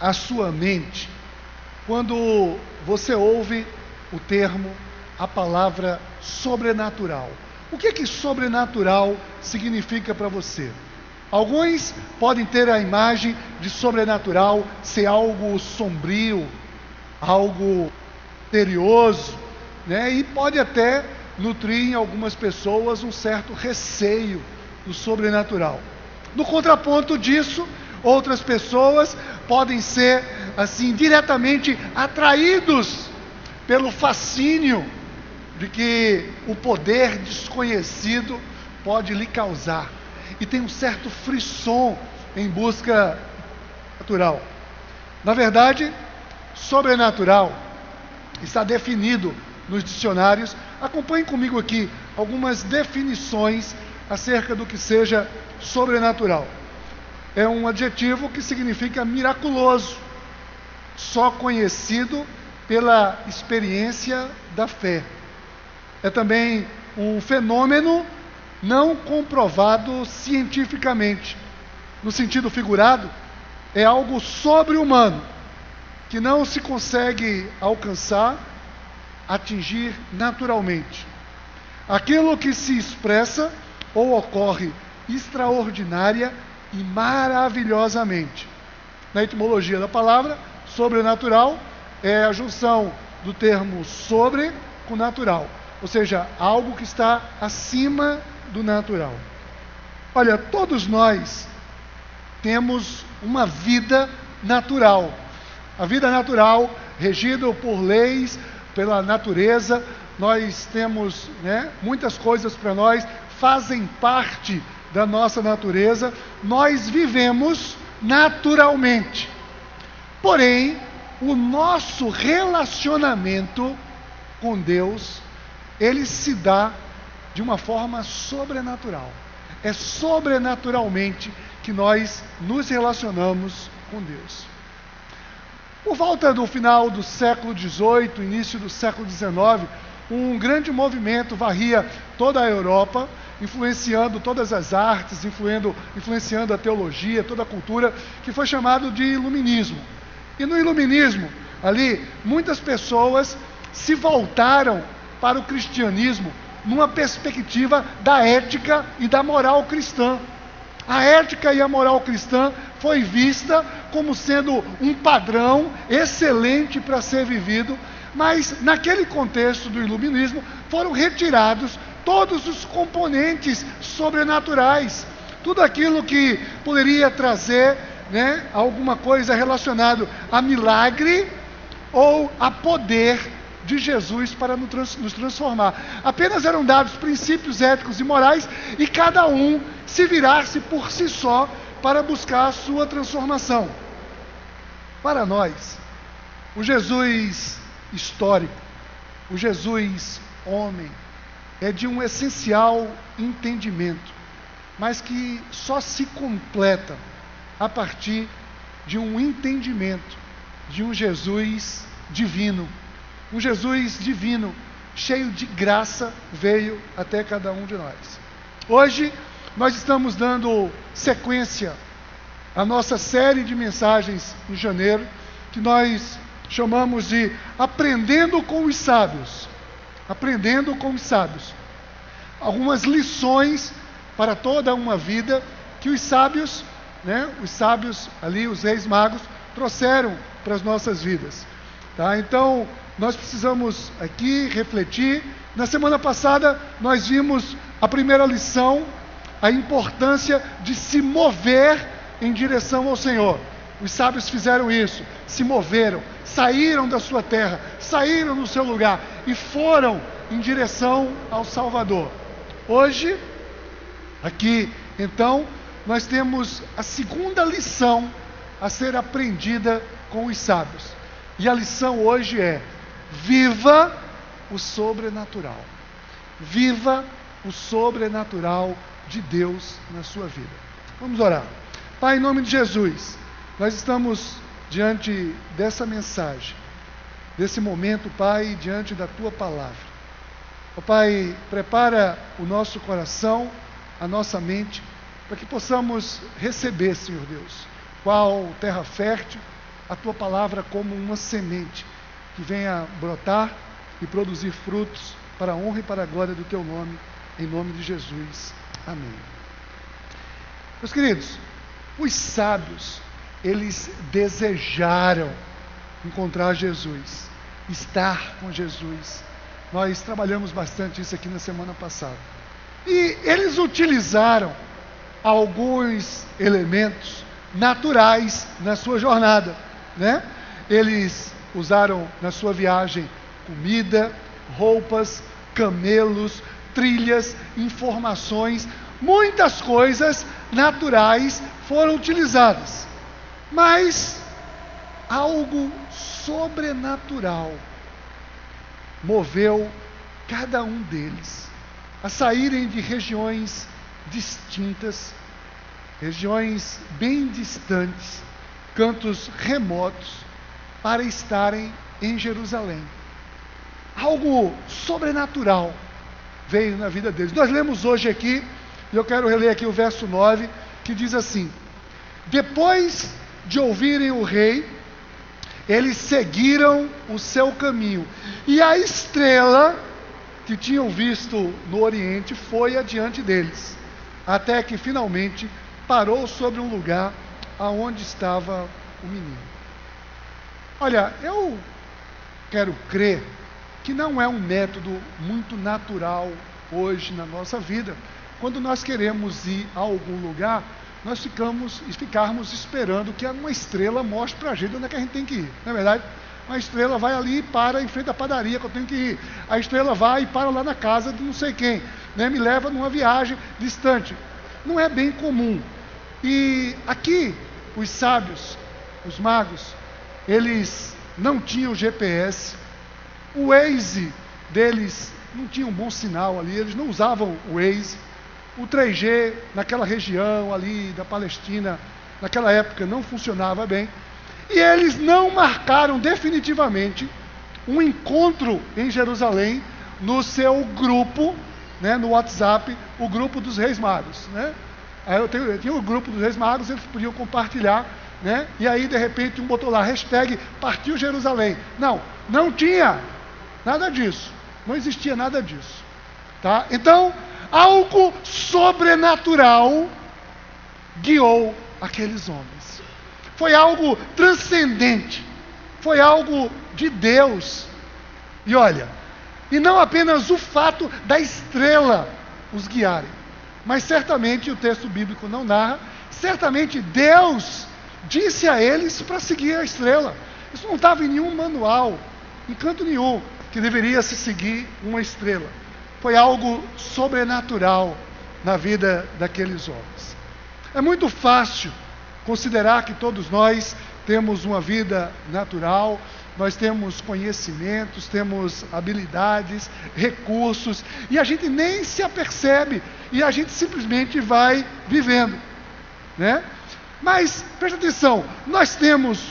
a sua mente quando você ouve o termo, a palavra sobrenatural? O que é que sobrenatural significa para você? Alguns podem ter a imagem de sobrenatural ser algo sombrio, algo misterioso, né? E pode até nutrir em algumas pessoas um certo receio do sobrenatural. No contraponto disso, outras pessoas podem ser assim diretamente atraídos pelo fascínio de que o poder desconhecido pode lhe causar e tem um certo frisson em busca natural. Na verdade, sobrenatural está definido nos dicionários. Acompanhe comigo aqui algumas definições acerca do que seja sobrenatural. É um adjetivo que significa miraculoso, só conhecido pela experiência da fé. É também um fenômeno não comprovado cientificamente. No sentido figurado, é algo sobre-humano, que não se consegue alcançar, atingir naturalmente. Aquilo que se expressa ou ocorre extraordinária e maravilhosamente. Na etimologia da palavra, sobrenatural é a junção do termo sobre com natural, ou seja, algo que está acima do natural. Olha, todos nós temos uma vida natural. A vida natural, regida por leis, pela natureza, nós temos né, muitas coisas para nós, fazem parte da nossa natureza, nós vivemos naturalmente. Porém, o nosso relacionamento com Deus, ele se dá de uma forma sobrenatural. É sobrenaturalmente que nós nos relacionamos com Deus. Por volta do final do século XVIII, início do século XIX, um grande movimento varria toda a Europa, influenciando todas as artes, influenciando a teologia, toda a cultura, que foi chamado de iluminismo. E no iluminismo, ali, muitas pessoas se voltaram para o cristianismo numa perspectiva da ética e da moral cristã. A ética e a moral cristã foi vista como sendo um padrão excelente para ser vivido, mas naquele contexto do iluminismo foram retirados todos os componentes sobrenaturais, tudo aquilo que poderia trazer né, alguma coisa relacionado a milagre ou a poder de Jesus para nos transformar. Apenas eram dados princípios éticos e morais e cada um se virasse por si só para buscar a sua transformação. Para nós, o Jesus histórico, o Jesus homem, é de um essencial entendimento, mas que só se completa a partir de um entendimento de um Jesus divino um Jesus divino, cheio de graça, veio até cada um de nós. Hoje, nós estamos dando sequência à nossa série de mensagens em janeiro, que nós chamamos de Aprendendo com os Sábios. Aprendendo com os Sábios. Algumas lições para toda uma vida que os sábios, né, os sábios ali, os reis magos, trouxeram para as nossas vidas. Tá? Então, nós precisamos aqui refletir. Na semana passada, nós vimos a primeira lição, a importância de se mover em direção ao Senhor. Os sábios fizeram isso, se moveram, saíram da sua terra, saíram do seu lugar e foram em direção ao Salvador. Hoje, aqui, então, nós temos a segunda lição a ser aprendida com os sábios. E a lição hoje é: Viva o sobrenatural. Viva o sobrenatural de Deus na sua vida. Vamos orar. Pai, em nome de Jesus, nós estamos diante dessa mensagem, desse momento, Pai, diante da tua palavra. Ó Pai, prepara o nosso coração, a nossa mente, para que possamos receber, Senhor Deus, qual terra fértil, a tua palavra como uma semente que venha brotar e produzir frutos para a honra e para a glória do teu nome, em nome de Jesus. Amém. Meus queridos, os sábios, eles desejaram encontrar Jesus, estar com Jesus. Nós trabalhamos bastante isso aqui na semana passada. E eles utilizaram alguns elementos naturais na sua jornada, né? Eles usaram na sua viagem comida, roupas, camelos, trilhas, informações, muitas coisas naturais foram utilizadas. Mas algo sobrenatural moveu cada um deles a saírem de regiões distintas, regiões bem distantes, cantos remotos, para estarem em Jerusalém. Algo sobrenatural veio na vida deles. Nós lemos hoje aqui, e eu quero reler aqui o verso 9, que diz assim: Depois de ouvirem o rei, eles seguiram o seu caminho, e a estrela que tinham visto no Oriente foi adiante deles, até que finalmente parou sobre um lugar aonde estava o menino. Olha, eu quero crer que não é um método muito natural hoje na nossa vida. Quando nós queremos ir a algum lugar, nós ficamos e ficarmos esperando que uma estrela mostre para a gente onde é que a gente tem que ir, não é verdade? Uma estrela vai ali e para em frente à padaria que eu tenho que ir. A estrela vai e para lá na casa de não sei quem, né? me leva numa viagem distante. Não é bem comum. E aqui, os sábios, os magos, eles não tinham GPS, o Waze deles não tinha um bom sinal ali, eles não usavam o Waze. O 3G naquela região ali da Palestina, naquela época, não funcionava bem. E eles não marcaram definitivamente um encontro em Jerusalém no seu grupo, né, no WhatsApp, o grupo dos Reis Magos. Né? Aí eu, tenho, eu tinha o grupo dos Reis Magos, eles podiam compartilhar, né? e aí de repente um botou lá, hashtag partiu Jerusalém. Não, não tinha nada disso. Não existia nada disso. Tá? Então, algo sobrenatural guiou aqueles homens. Foi algo transcendente. Foi algo de Deus. E olha, e não apenas o fato da estrela os guiarem, mas certamente o texto bíblico não narra, certamente Deus disse a eles para seguir a estrela. Isso não estava em nenhum manual, em canto nenhum, que deveria se seguir uma estrela foi algo sobrenatural na vida daqueles homens. É muito fácil considerar que todos nós temos uma vida natural, nós temos conhecimentos, temos habilidades, recursos, e a gente nem se apercebe, e a gente simplesmente vai vivendo, né? Mas preste atenção, nós temos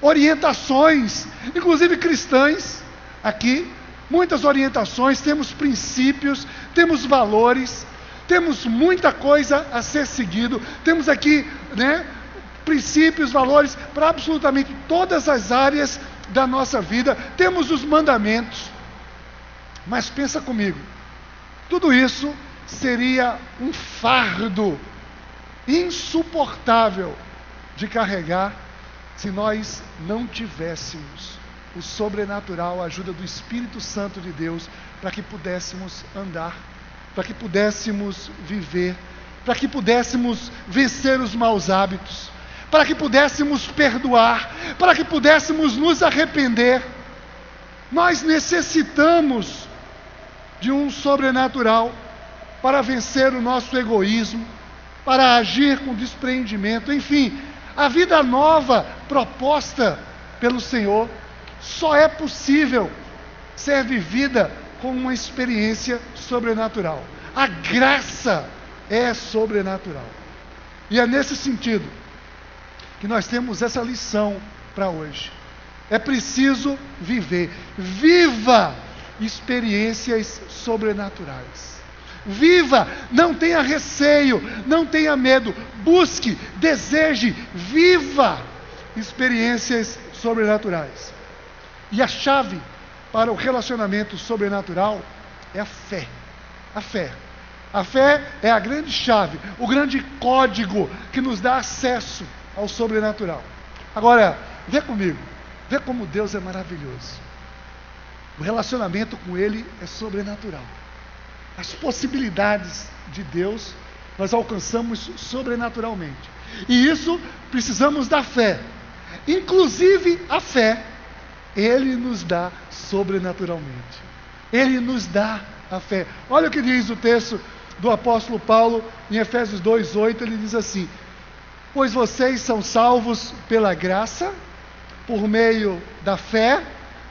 orientações, inclusive cristãs, aqui, muitas orientações, temos princípios, temos valores, temos muita coisa a ser seguido, temos aqui, né, princípios, valores para absolutamente todas as áreas da nossa vida, temos os mandamentos. Mas pensa comigo, tudo isso seria um fardo insuportável de carregar se nós não tivéssemos o sobrenatural, a ajuda do Espírito Santo de Deus, para que pudéssemos andar, para que pudéssemos viver, para que pudéssemos vencer os maus hábitos, para que pudéssemos perdoar, para que pudéssemos nos arrepender. Nós necessitamos de um sobrenatural para vencer o nosso egoísmo, para agir com despreendimento, enfim, a vida nova proposta pelo Senhor só é possível ser vivida com uma experiência sobrenatural. A graça é sobrenatural. E é nesse sentido que nós temos essa lição para hoje. É preciso viver. Viva experiências sobrenaturais. Viva, não tenha receio, não tenha medo. Busque, deseje, viva experiências sobrenaturais. E a chave para o relacionamento sobrenatural é a fé. A fé. A fé é a grande chave, o grande código que nos dá acesso ao sobrenatural. Agora, vê comigo, vê como Deus é maravilhoso. O relacionamento com Ele é sobrenatural. As possibilidades de Deus nós alcançamos sobrenaturalmente. E isso precisamos da fé. Inclusive a fé, Ele nos dá sobrenaturalmente. Ele nos dá a fé. Olha o que diz o texto do apóstolo Paulo em Efésios 2:8, ele diz assim: Pois vocês são salvos pela graça, por meio da fé,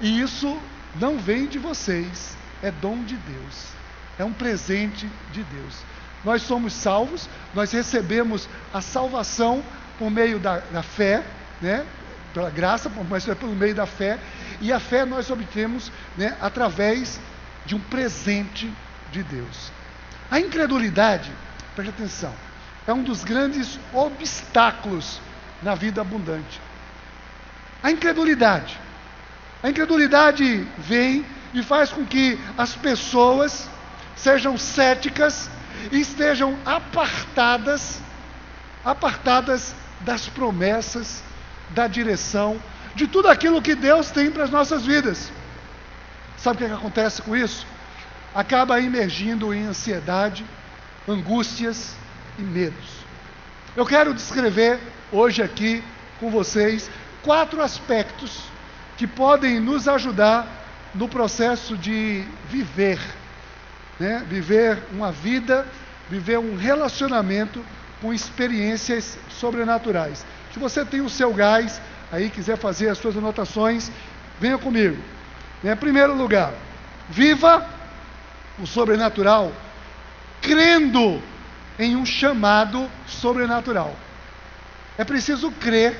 e isso não vem de vocês, é dom de Deus, é um presente de Deus. Nós somos salvos, nós recebemos a salvação por meio da, da fé, né? Pela graça, mas é pelo meio da fé, e a fé nós obtemos né, através de um presente de Deus. A incredulidade, preste atenção, é um dos grandes obstáculos na vida abundante. A incredulidade. A incredulidade vem e faz com que as pessoas sejam céticas e estejam apartadas, apartadas das promessas, da direção, de tudo aquilo que Deus tem para as nossas vidas. Sabe o que, é que acontece com isso? Acaba emergindo em ansiedade, angústias e medos. Eu quero descrever hoje aqui com vocês quatro aspectos que podem nos ajudar no processo de viver né? viver uma vida, viver um relacionamento com experiências sobrenaturais. Se você tem o seu gás, aí quiser fazer as suas anotações, venha comigo. Em primeiro lugar, viva o sobrenatural crendo em um chamado sobrenatural. É preciso crer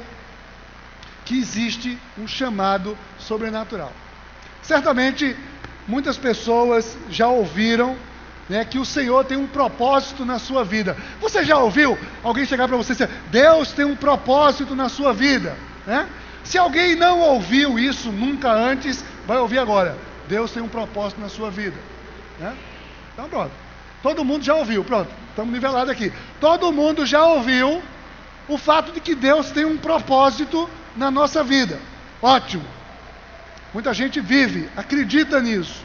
que existe um chamado sobrenatural. Certamente Muitas pessoas já ouviram né, que o Senhor tem um propósito na sua vida. Você já ouviu alguém chegar para você e dizer: Deus tem um propósito na sua vida? Né? Se alguém não ouviu isso nunca antes, vai ouvir agora. Deus tem um propósito na sua vida. Né? Então pronto. Todo mundo já ouviu, pronto. Estamos nivelados aqui. Todo mundo já ouviu o fato de que Deus tem um propósito na nossa vida. Ótimo. Muita gente vive, acredita nisso.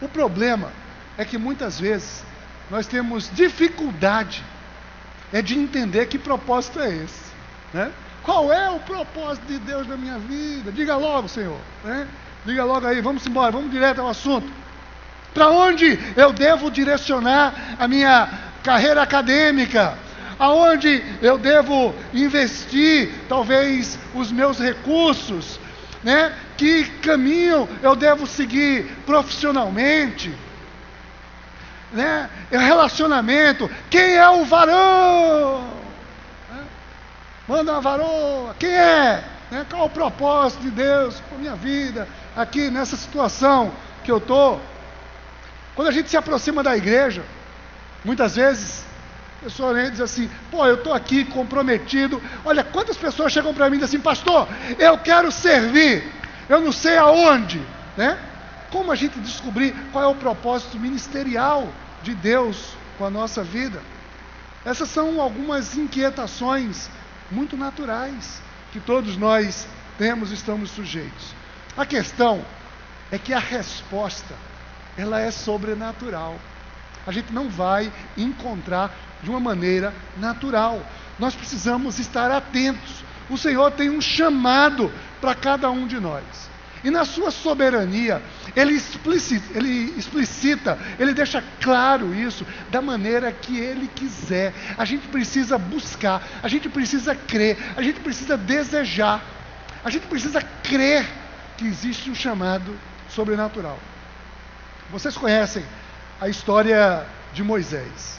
O problema é que muitas vezes nós temos dificuldade é de entender que propósito é esse. Né? Qual é o propósito de Deus na minha vida? Diga logo, Senhor. Né? Diga logo aí, vamos embora, vamos direto ao assunto. Para onde eu devo direcionar a minha carreira acadêmica? Aonde eu devo investir, talvez, os meus recursos? Né? que caminho eu devo seguir profissionalmente, né? É relacionamento, quem é o varão? Né? Manda uma varoa, quem é? Né? Qual o propósito de Deus com a minha vida, aqui nessa situação que eu estou? Quando a gente se aproxima da igreja, muitas vezes a pessoa né, diz assim, pô, eu estou aqui comprometido. Olha, quantas pessoas chegam para mim e dizem assim, pastor, eu quero servir eu não sei aonde, né? Como a gente descobrir qual é o propósito ministerial de Deus com a nossa vida? Essas são algumas inquietações muito naturais que todos nós temos e estamos sujeitos. A questão é que a resposta ela é sobrenatural. A gente não vai encontrar de uma maneira natural. Nós precisamos estar atentos. O Senhor tem um chamado para cada um de nós. E na sua soberania, ele explicita, ele explicita, ele deixa claro isso da maneira que ele quiser. A gente precisa buscar, a gente precisa crer, a gente precisa desejar, a gente precisa crer que existe um chamado sobrenatural. Vocês conhecem a história de Moisés.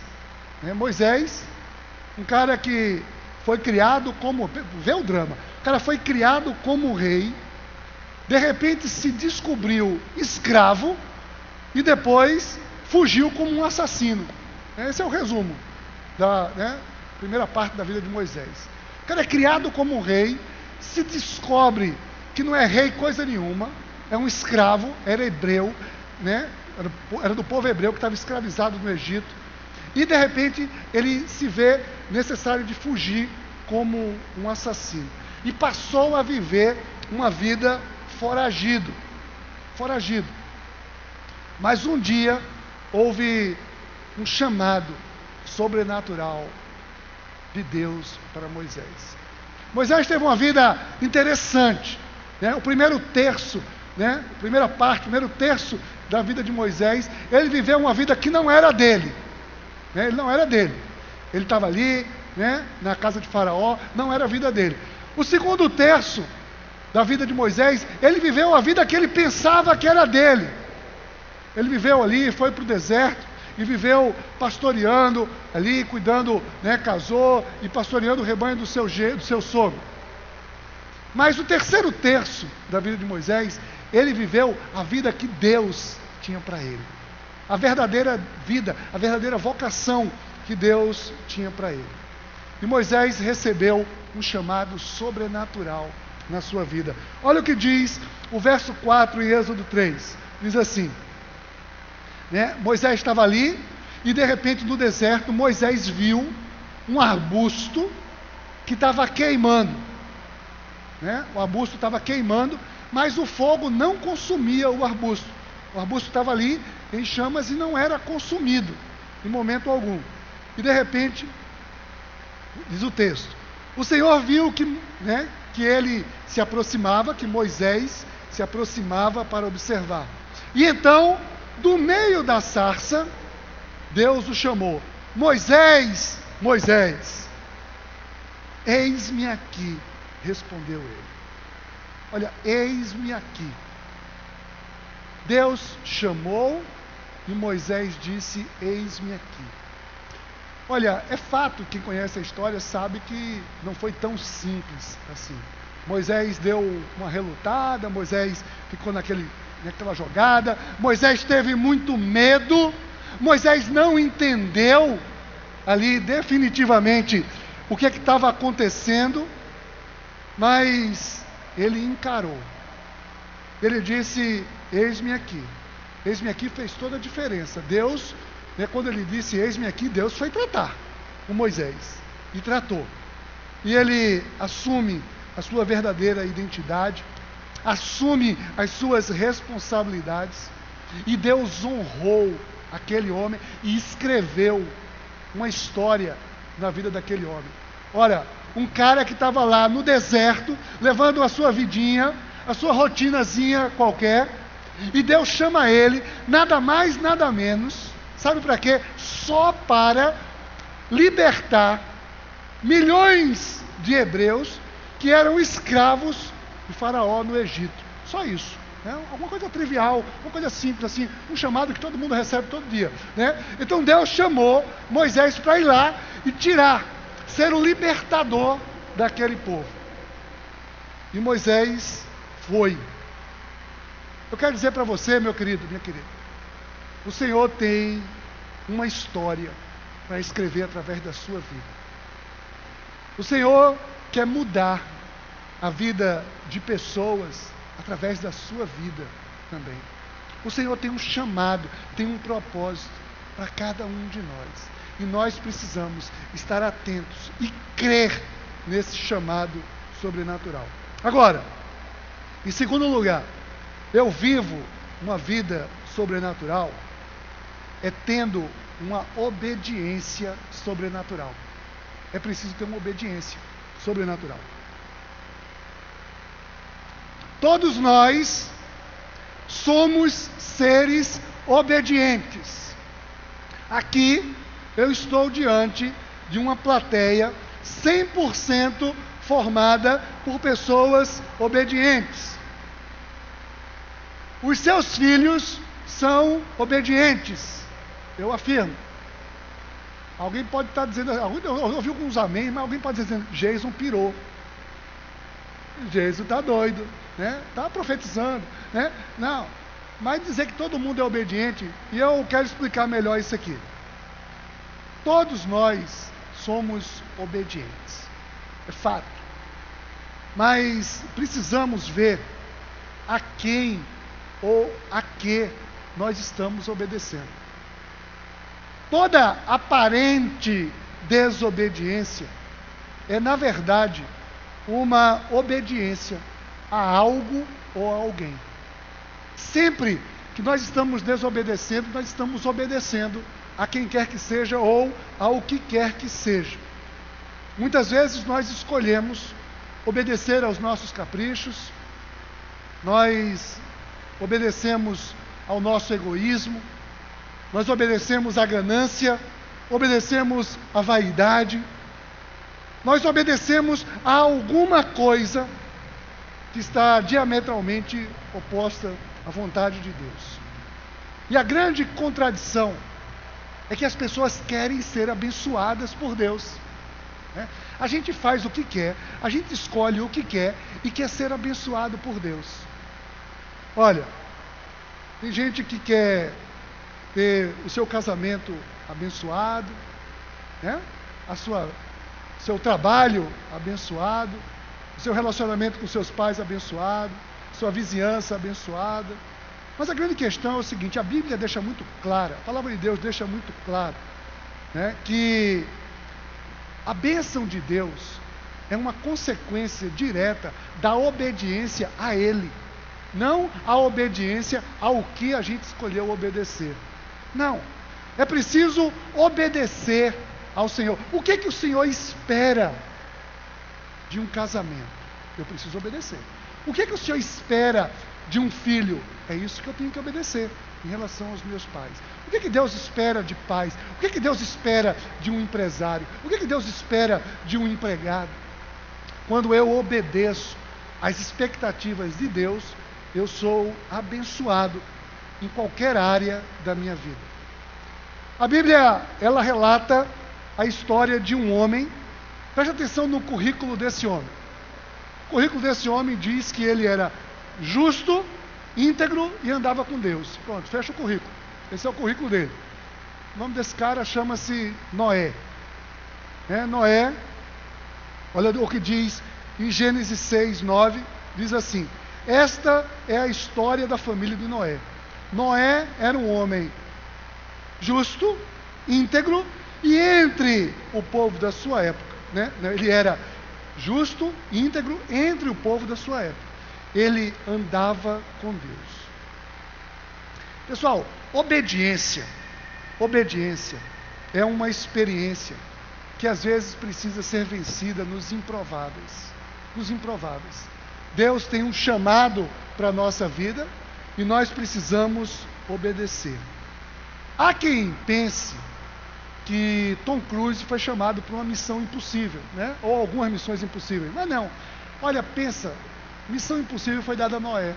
Né? Moisés, um cara que foi criado como. Vê o drama. O cara foi criado como rei, de repente se descobriu escravo e depois fugiu como um assassino. Esse é o resumo da né, primeira parte da vida de Moisés. O cara é criado como rei se descobre que não é rei coisa nenhuma, é um escravo, era hebreu, né? era do povo hebreu que estava escravizado no Egito, e de repente ele se vê necessário de fugir como um assassino. E passou a viver uma vida foragido. Foragido. Mas um dia houve um chamado sobrenatural de Deus para Moisés. Moisés teve uma vida interessante. Né? O primeiro terço, né? a primeira parte, o primeiro terço da vida de Moisés, ele viveu uma vida que não era dele. Né? Ele não era dele. Ele estava ali, né? na casa de Faraó, não era a vida dele. O segundo terço da vida de Moisés, ele viveu a vida que ele pensava que era dele. Ele viveu ali, foi para o deserto e viveu pastoreando ali, cuidando, né, casou e pastoreando o rebanho do seu, do seu sogro. Mas o terceiro terço da vida de Moisés, ele viveu a vida que Deus tinha para ele. A verdadeira vida, a verdadeira vocação que Deus tinha para ele. E Moisés recebeu um chamado sobrenatural na sua vida. Olha o que diz o verso 4 em Êxodo 3. Diz assim: né? Moisés estava ali e de repente no deserto Moisés viu um arbusto que estava queimando. Né? O arbusto estava queimando, mas o fogo não consumia o arbusto. O arbusto estava ali em chamas e não era consumido em momento algum. E de repente, diz o texto, o Senhor viu que, né, que ele se aproximava, que Moisés se aproximava para observar. E então, do meio da sarça, Deus o chamou: Moisés, Moisés, eis-me aqui, respondeu ele. Olha, eis-me aqui. Deus chamou e Moisés disse: Eis-me aqui. Olha, é fato, quem conhece a história sabe que não foi tão simples assim. Moisés deu uma relutada, Moisés ficou naquele, naquela jogada, Moisés teve muito medo, Moisés não entendeu ali definitivamente o que é estava acontecendo, mas ele encarou. Ele disse: Eis-me aqui. Eis-me aqui fez toda a diferença. Deus, né, quando ele disse eis-me aqui, Deus foi tratar com Moisés e tratou. E ele assume a sua verdadeira identidade, assume as suas responsabilidades, e Deus honrou aquele homem e escreveu uma história na vida daquele homem. Olha, um cara que estava lá no deserto, levando a sua vidinha, a sua rotinazinha qualquer, e Deus chama ele, nada mais, nada menos, sabe para quê? Só para libertar milhões de hebreus que eram escravos de Faraó no Egito. Só isso. Né? Alguma coisa trivial, uma coisa simples assim, um chamado que todo mundo recebe todo dia. Né? Então Deus chamou Moisés para ir lá e tirar, ser o libertador daquele povo. E Moisés foi. Eu quero dizer para você, meu querido, minha querida, o Senhor tem uma história para escrever através da sua vida. O Senhor quer mudar a vida de pessoas através da sua vida também. O Senhor tem um chamado, tem um propósito para cada um de nós. E nós precisamos estar atentos e crer nesse chamado sobrenatural. Agora, em segundo lugar, eu vivo uma vida sobrenatural é tendo uma obediência sobrenatural. É preciso ter uma obediência sobrenatural. Todos nós somos seres obedientes. Aqui eu estou diante de uma plateia 100% formada por pessoas obedientes. Os seus filhos são obedientes, eu afirmo. Alguém pode estar dizendo, eu ouvi alguns amém, mas alguém pode dizer, Jason pirou. Jason está doido, né? Está profetizando, né? Não. Mas dizer que todo mundo é obediente, e eu quero explicar melhor isso aqui. Todos nós somos obedientes. É fato. mas precisamos ver a quem ou a que nós estamos obedecendo. Toda aparente desobediência é, na verdade, uma obediência a algo ou a alguém. Sempre que nós estamos desobedecendo, nós estamos obedecendo a quem quer que seja ou ao que quer que seja. Muitas vezes nós escolhemos obedecer aos nossos caprichos, nós obedecemos ao nosso egoísmo, nós obedecemos à ganância, obedecemos à vaidade, nós obedecemos a alguma coisa que está diametralmente oposta à vontade de Deus. E a grande contradição é que as pessoas querem ser abençoadas por Deus. Né? A gente faz o que quer, a gente escolhe o que quer e quer ser abençoado por Deus. Olha, tem gente que quer ter o seu casamento abençoado, né? a sua seu trabalho abençoado, o seu relacionamento com seus pais abençoado, sua vizinhança abençoada. Mas a grande questão é o seguinte: a Bíblia deixa muito clara, a palavra de Deus deixa muito claro, né, que a bênção de Deus é uma consequência direta da obediência a Ele, não a obediência ao que a gente escolheu obedecer. Não, é preciso obedecer ao Senhor. O que que o Senhor espera de um casamento? Eu preciso obedecer. O que que o Senhor espera de um filho? É isso que eu tenho que obedecer em relação aos meus pais. O que que Deus espera de pais? O que que Deus espera de um empresário? O que que Deus espera de um empregado? Quando eu obedeço às expectativas de Deus, eu sou abençoado em qualquer área da minha vida. A Bíblia, ela relata a história de um homem. Preste atenção no currículo desse homem. O currículo desse homem diz que ele era justo, íntegro e andava com Deus. Pronto, fecha o currículo. Esse é o currículo dele. O nome desse cara chama-se Noé. É, Noé, olha o que diz em Gênesis 6, 9, diz assim: Esta é a história da família de Noé. Noé era um homem justo, íntegro e entre o povo da sua época, né? ele era justo, íntegro entre o povo da sua época. Ele andava com Deus. Pessoal, obediência, obediência é uma experiência que às vezes precisa ser vencida nos improváveis, nos improváveis. Deus tem um chamado para a nossa vida e nós precisamos obedecer. Há quem pense que Tom Cruise foi chamado para uma missão impossível, né? ou algumas missões impossíveis. Mas não. Olha, pensa, missão impossível foi dada a Noé.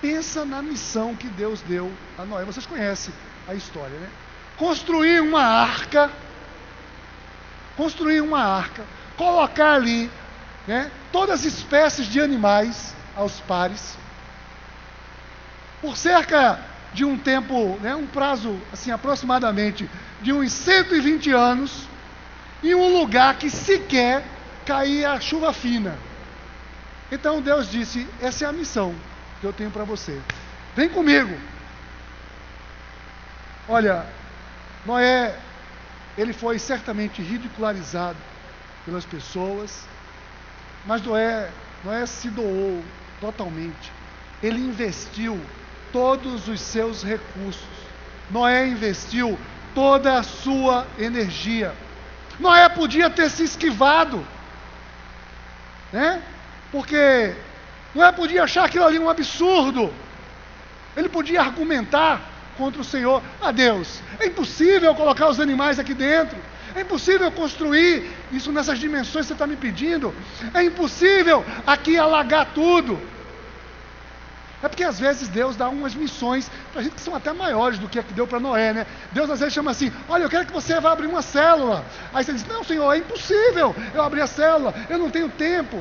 Pensa na missão que Deus deu a Noé. Vocês conhecem a história, né? Construir uma arca, construir uma arca, colocar ali né, todas as espécies de animais aos pares, por cerca de um tempo, né, um prazo assim aproximadamente de uns 120 anos, em um lugar que sequer caía chuva fina. Então Deus disse: essa é a missão que eu tenho para você. Vem comigo. Olha, Noé, ele foi certamente ridicularizado pelas pessoas, mas Noé, Noé se doou totalmente. Ele investiu todos os seus recursos. Noé investiu toda a sua energia. Noé podia ter se esquivado, né? Porque Noé podia achar aquilo ali um absurdo. Ele podia argumentar contra o Senhor: a ah, Deus, é impossível colocar os animais aqui dentro. É impossível construir isso nessas dimensões que você está me pedindo. É impossível aqui alagar tudo. É porque às vezes Deus dá umas missões para gente que são até maiores do que a que deu para Noé, né? Deus às vezes chama assim: Olha, eu quero que você vá abrir uma célula. Aí você diz: Não, Senhor, é impossível eu abrir a célula, eu não tenho tempo.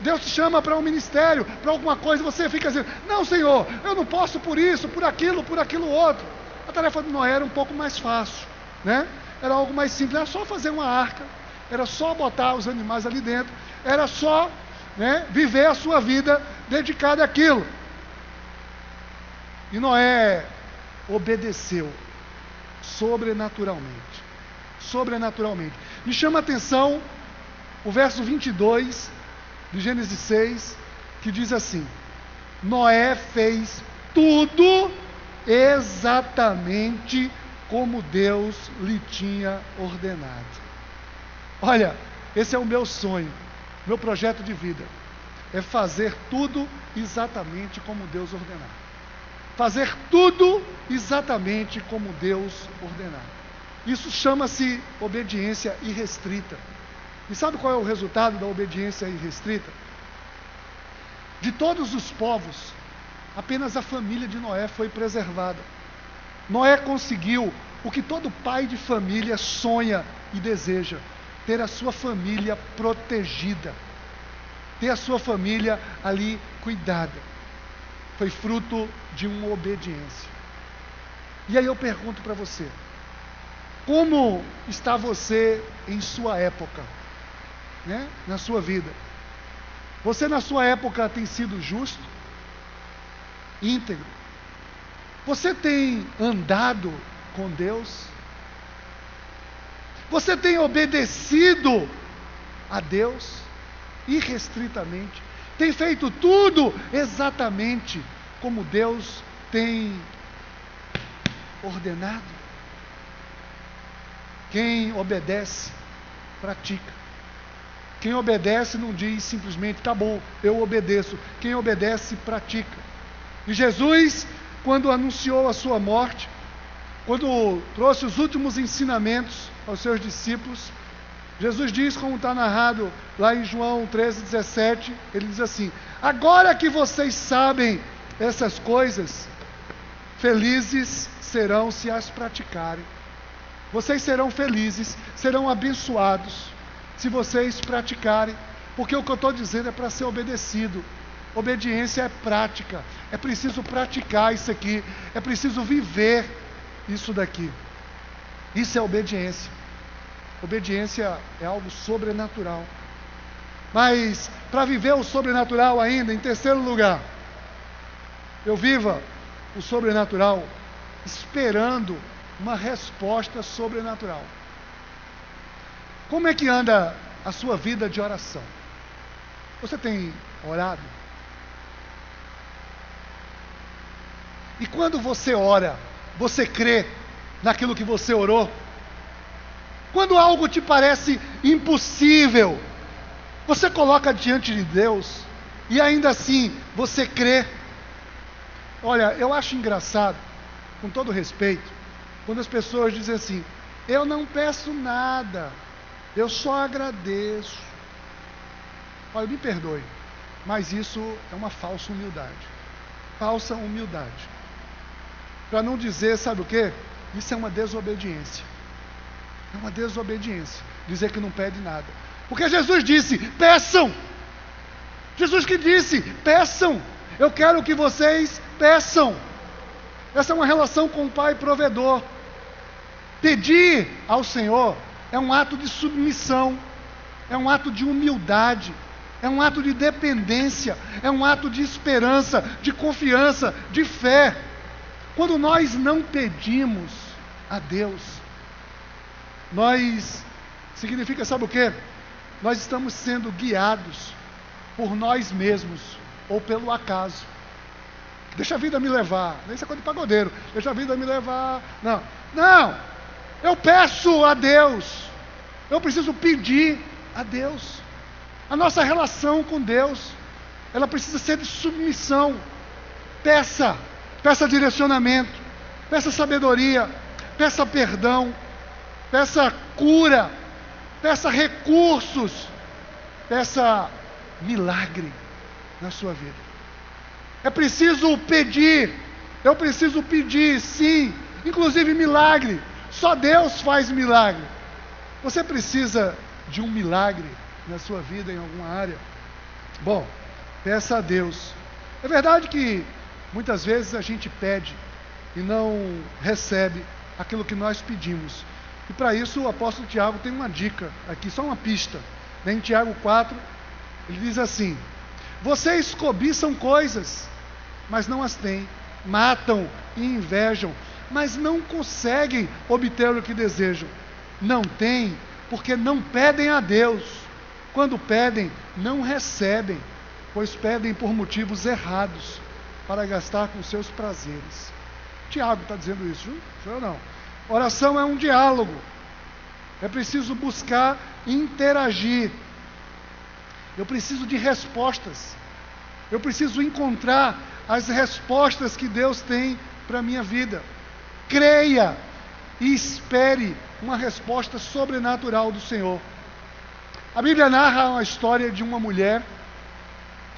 Deus te chama para um ministério, para alguma coisa, você fica dizendo: Não, Senhor, eu não posso por isso, por aquilo, por aquilo outro. A tarefa de Noé era um pouco mais fácil, né? Era algo mais simples, era só fazer uma arca, era só botar os animais ali dentro, era só né, viver a sua vida dedicada àquilo. E Noé obedeceu sobrenaturalmente. Sobrenaturalmente. Me chama a atenção o verso 22 de Gênesis 6, que diz assim: Noé fez tudo exatamente como Deus lhe tinha ordenado. Olha, esse é o meu sonho, meu projeto de vida. É fazer tudo exatamente como Deus ordenar. Fazer tudo exatamente como Deus ordenar. Isso chama-se obediência irrestrita. E sabe qual é o resultado da obediência irrestrita? De todos os povos, apenas a família de Noé foi preservada. Noé conseguiu o que todo pai de família sonha e deseja: ter a sua família protegida, ter a sua família ali cuidada foi fruto de uma obediência. E aí eu pergunto para você: como está você em sua época, né? na sua vida? Você na sua época tem sido justo, íntegro? Você tem andado com Deus? Você tem obedecido a Deus irrestritamente? Tem feito tudo exatamente como Deus tem ordenado. Quem obedece, pratica. Quem obedece não diz simplesmente, acabou, eu obedeço. Quem obedece, pratica. E Jesus, quando anunciou a sua morte, quando trouxe os últimos ensinamentos aos seus discípulos, Jesus diz, como está narrado lá em João 13, 17, ele diz assim: Agora que vocês sabem essas coisas, felizes serão se as praticarem. Vocês serão felizes, serão abençoados, se vocês praticarem, porque o que eu estou dizendo é para ser obedecido. Obediência é prática, é preciso praticar isso aqui, é preciso viver isso daqui. Isso é obediência. Obediência é algo sobrenatural. Mas para viver o sobrenatural ainda, em terceiro lugar, eu viva o sobrenatural esperando uma resposta sobrenatural. Como é que anda a sua vida de oração? Você tem orado? E quando você ora, você crê naquilo que você orou? Quando algo te parece impossível, você coloca diante de Deus e ainda assim você crê. Olha, eu acho engraçado, com todo respeito, quando as pessoas dizem assim: Eu não peço nada, eu só agradeço. Olha, me perdoe, mas isso é uma falsa humildade. Falsa humildade. Para não dizer, sabe o que? Isso é uma desobediência. É uma desobediência. Dizer que não pede nada. Porque Jesus disse: peçam. Jesus que disse: peçam. Eu quero que vocês peçam. Essa é uma relação com o Pai provedor. Pedir ao Senhor é um ato de submissão, é um ato de humildade, é um ato de dependência, é um ato de esperança, de confiança, de fé. Quando nós não pedimos a Deus, nós, significa, sabe o que? Nós estamos sendo guiados por nós mesmos ou pelo acaso. Deixa a vida me levar. Isso é coisa de pagodeiro. Deixa a vida me levar. Não. Não. Eu peço a Deus. Eu preciso pedir a Deus. A nossa relação com Deus, ela precisa ser de submissão. Peça. Peça direcionamento. Peça sabedoria. Peça perdão peça cura, peça recursos, peça milagre na sua vida. É preciso pedir, eu preciso pedir, sim, inclusive milagre. Só Deus faz milagre. Você precisa de um milagre na sua vida em alguma área? Bom, peça a Deus. É verdade que muitas vezes a gente pede e não recebe aquilo que nós pedimos. E para isso o apóstolo Tiago tem uma dica aqui, só uma pista. Em Tiago 4, Ele diz assim: Vocês cobiçam coisas, mas não as têm, matam e invejam, mas não conseguem obter o que desejam. Não têm, porque não pedem a Deus. Quando pedem, não recebem, pois pedem por motivos errados, para gastar com seus prazeres. Tiago está dizendo isso, viu? não. Oração é um diálogo. É preciso buscar interagir. Eu preciso de respostas. Eu preciso encontrar as respostas que Deus tem para a minha vida. Creia e espere uma resposta sobrenatural do Senhor. A Bíblia narra uma história de uma mulher,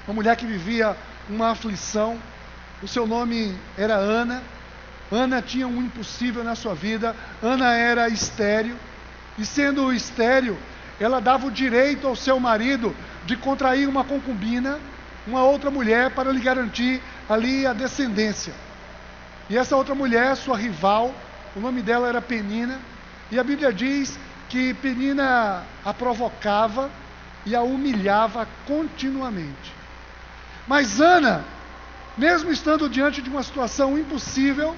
uma mulher que vivia uma aflição. O seu nome era Ana. Ana tinha um impossível na sua vida. Ana era estéril. E sendo estéril, ela dava o direito ao seu marido de contrair uma concubina, uma outra mulher, para lhe garantir ali a descendência. E essa outra mulher, sua rival, o nome dela era Penina, e a Bíblia diz que Penina a provocava e a humilhava continuamente. Mas Ana, mesmo estando diante de uma situação impossível,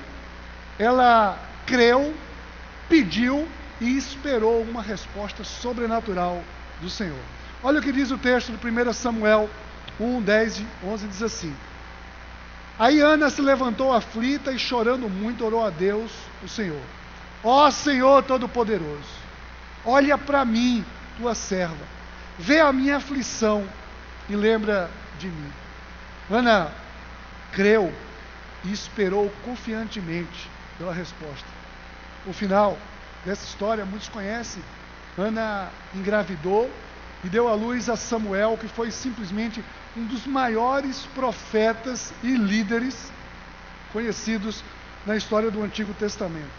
ela creu, pediu e esperou uma resposta sobrenatural do Senhor. Olha o que diz o texto de 1 Samuel 1, 10 e 11: diz assim. Aí Ana se levantou aflita e chorando muito orou a Deus, o Senhor. Ó Senhor Todo-Poderoso, olha para mim, tua serva, vê a minha aflição e lembra de mim. Ana creu e esperou confiantemente pela resposta. O final dessa história, muitos conhecem. Ana engravidou e deu à luz a Samuel, que foi simplesmente um dos maiores profetas e líderes conhecidos na história do Antigo Testamento.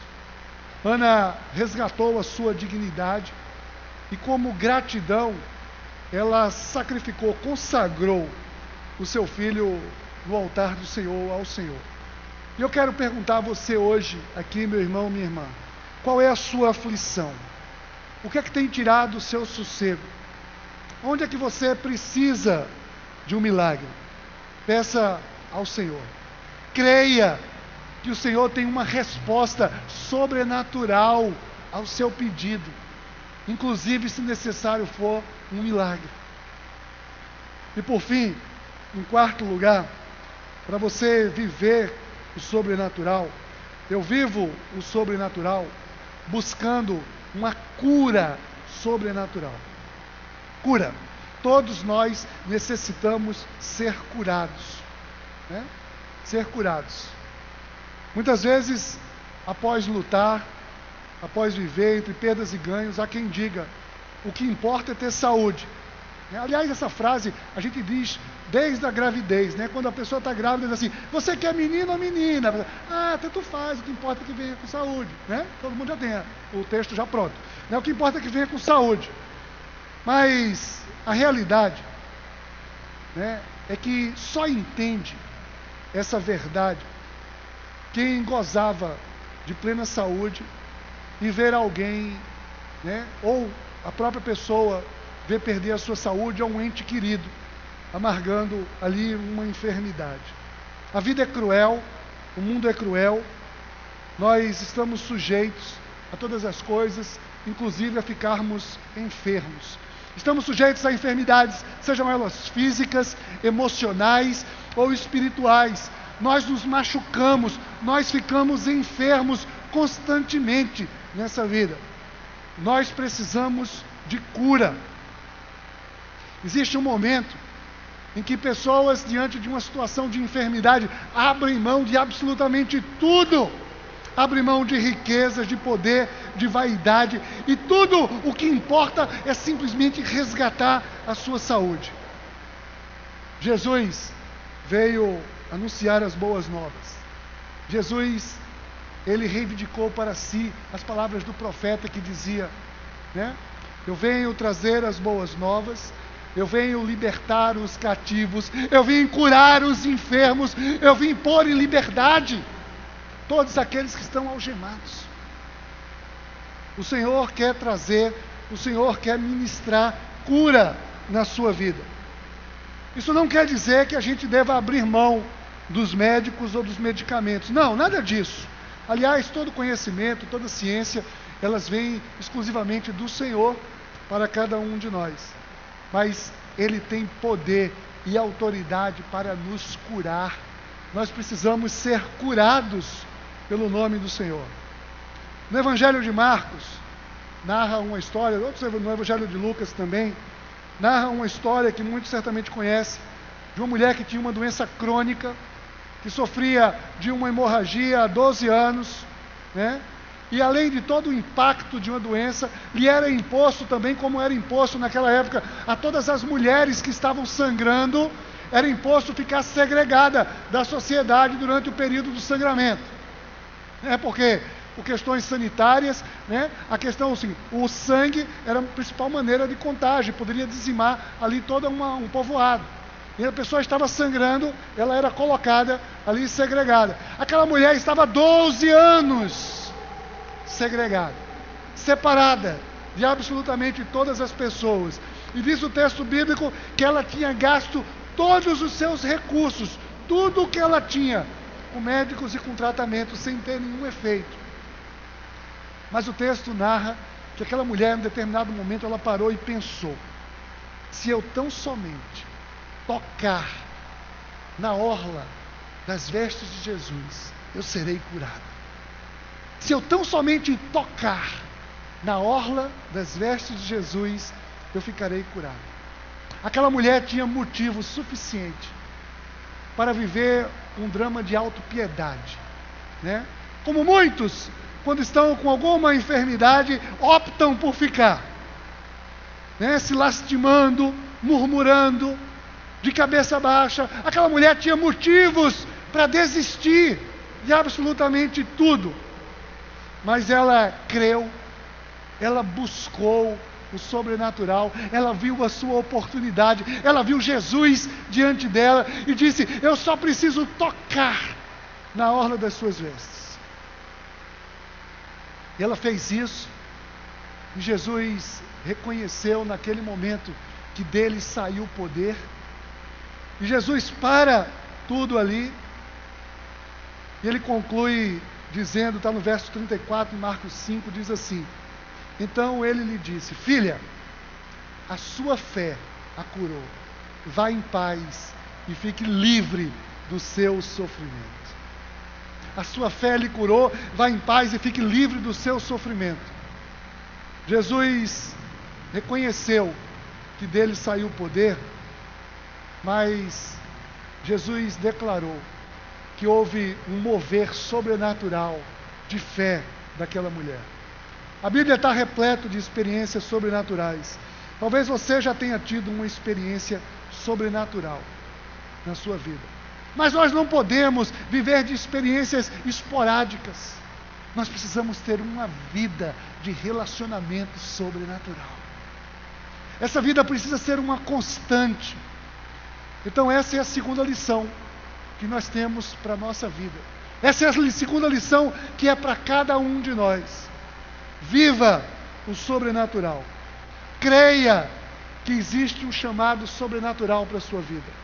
Ana resgatou a sua dignidade e, como gratidão, ela sacrificou, consagrou o seu filho no altar do Senhor ao Senhor. E eu quero perguntar a você hoje, aqui, meu irmão, minha irmã, qual é a sua aflição? O que é que tem tirado o seu sossego? Onde é que você precisa de um milagre? Peça ao Senhor. Creia que o Senhor tem uma resposta sobrenatural ao seu pedido, inclusive se necessário for um milagre. E por fim, em quarto lugar, para você viver o sobrenatural, eu vivo o sobrenatural buscando uma cura sobrenatural. Cura. Todos nós necessitamos ser curados. Né? Ser curados. Muitas vezes, após lutar, após viver entre perdas e ganhos, há quem diga: o que importa é ter saúde. Aliás, essa frase a gente diz desde a gravidez, né? Quando a pessoa está grávida, diz assim: você quer menino ou menina? Ah, tanto faz, o que importa é que venha com saúde, né? Todo mundo já tem o texto já pronto. Né? O que importa é que venha com saúde. Mas a realidade né, é que só entende essa verdade quem gozava de plena saúde e ver alguém, né, ou a própria pessoa ver perder a sua saúde a um ente querido, amargando ali uma enfermidade. A vida é cruel, o mundo é cruel, nós estamos sujeitos a todas as coisas, inclusive a ficarmos enfermos. Estamos sujeitos a enfermidades, sejam elas físicas, emocionais ou espirituais nós nos machucamos, nós ficamos enfermos constantemente nessa vida. Nós precisamos de cura. Existe um momento em que pessoas, diante de uma situação de enfermidade, abrem mão de absolutamente tudo. Abrem mão de riquezas, de poder, de vaidade, e tudo o que importa é simplesmente resgatar a sua saúde. Jesus veio anunciar as boas novas. Jesus, ele reivindicou para si as palavras do profeta que dizia, né? Eu venho trazer as boas novas, eu venho libertar os cativos, eu vim curar os enfermos, eu vim pôr em liberdade todos aqueles que estão algemados. O Senhor quer trazer, o Senhor quer ministrar cura na sua vida. Isso não quer dizer que a gente deva abrir mão dos médicos ou dos medicamentos. Não, nada disso. Aliás, todo conhecimento, toda ciência, elas vêm exclusivamente do Senhor para cada um de nós. Mas Ele tem poder e autoridade para nos curar. Nós precisamos ser curados pelo nome do Senhor. No Evangelho de Marcos, narra uma história, no Evangelho de Lucas também, narra uma história que muitos certamente conhecem, de uma mulher que tinha uma doença crônica, que sofria de uma hemorragia há 12 anos, né? E além de todo o impacto de uma doença, lhe era imposto também, como era imposto naquela época, a todas as mulheres que estavam sangrando, era imposto ficar segregada da sociedade durante o período do sangramento. É porque por questões sanitárias, né? A questão assim, o sangue era a principal maneira de contágio, poderia dizimar ali todo um povoado. E a pessoa estava sangrando, ela era colocada ali segregada. Aquela mulher estava 12 anos segregada, separada de absolutamente todas as pessoas. E diz o texto bíblico que ela tinha gasto todos os seus recursos, tudo o que ela tinha, com médicos e com tratamentos, sem ter nenhum efeito. Mas o texto narra que aquela mulher, em determinado momento, ela parou e pensou: se eu tão somente tocar na orla das vestes de Jesus, eu serei curada. Se eu tão somente tocar na orla das vestes de Jesus, eu ficarei curada. Aquela mulher tinha motivo suficiente para viver um drama de autopiedade, né? Como muitos quando estão com alguma enfermidade, optam por ficar, né, se lastimando, murmurando, de cabeça baixa. Aquela mulher tinha motivos para desistir de absolutamente tudo, mas ela creu, ela buscou o sobrenatural, ela viu a sua oportunidade, ela viu Jesus diante dela e disse: Eu só preciso tocar na orla das suas vestes. E ela fez isso. E Jesus reconheceu naquele momento que dele saiu o poder. E Jesus para tudo ali. E ele conclui dizendo, está no verso 34, Marcos 5, diz assim: Então ele lhe disse: Filha, a sua fé a curou. Vá em paz e fique livre do seu sofrimento a sua fé lhe curou, vá em paz e fique livre do seu sofrimento. Jesus reconheceu que dele saiu o poder, mas Jesus declarou que houve um mover sobrenatural de fé daquela mulher. A Bíblia está repleta de experiências sobrenaturais. Talvez você já tenha tido uma experiência sobrenatural na sua vida. Mas nós não podemos viver de experiências esporádicas. Nós precisamos ter uma vida de relacionamento sobrenatural. Essa vida precisa ser uma constante. Então, essa é a segunda lição que nós temos para a nossa vida. Essa é a segunda lição que é para cada um de nós. Viva o sobrenatural. Creia que existe um chamado sobrenatural para a sua vida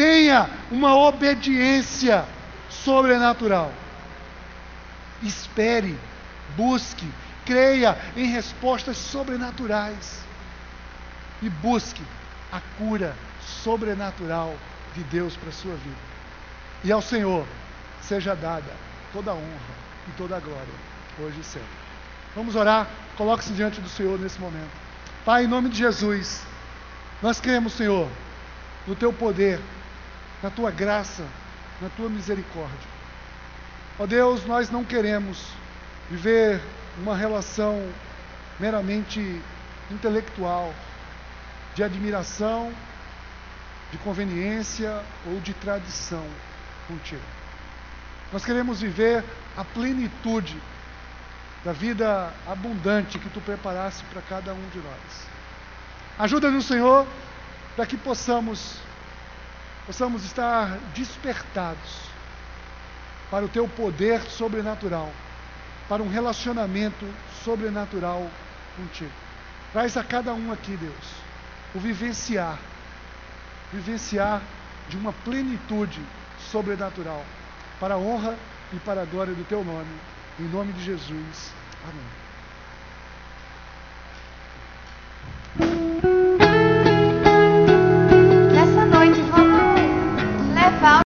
tenha uma obediência sobrenatural. Espere, busque, creia em respostas sobrenaturais e busque a cura sobrenatural de Deus para a sua vida. E ao Senhor seja dada toda a honra e toda a glória, hoje e sempre. Vamos orar, coloque-se diante do Senhor nesse momento. Pai, em nome de Jesus, nós cremos, Senhor, no teu poder na tua graça, na tua misericórdia. Ó Deus, nós não queremos viver uma relação meramente intelectual, de admiração, de conveniência ou de tradição contigo. Nós queremos viver a plenitude da vida abundante que tu preparaste para cada um de nós. Ajuda-nos, Senhor, para que possamos possamos estar despertados para o teu poder sobrenatural, para um relacionamento sobrenatural contigo. Traz a cada um aqui, Deus, o vivenciar vivenciar de uma plenitude sobrenatural, para a honra e para a glória do teu nome. Em nome de Jesus. Amém.